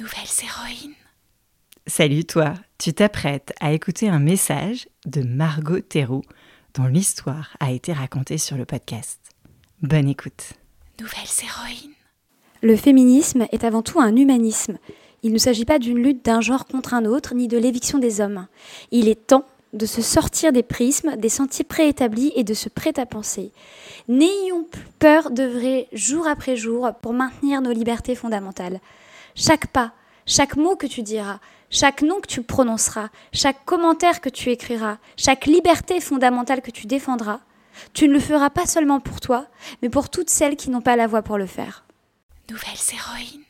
Nouvelles héroïnes. Salut toi, tu t'apprêtes à écouter un message de Margot Théroux dont l'histoire a été racontée sur le podcast. Bonne écoute. Nouvelles héroïnes. Le féminisme est avant tout un humanisme. Il ne s'agit pas d'une lutte d'un genre contre un autre, ni de l'éviction des hommes. Il est temps de se sortir des prismes, des sentiers préétablis et de se prêter à penser. N'ayons plus peur d'œuvrer jour après jour pour maintenir nos libertés fondamentales. Chaque pas, chaque mot que tu diras, chaque nom que tu prononceras, chaque commentaire que tu écriras, chaque liberté fondamentale que tu défendras, tu ne le feras pas seulement pour toi, mais pour toutes celles qui n'ont pas la voix pour le faire. Nouvelles héroïnes.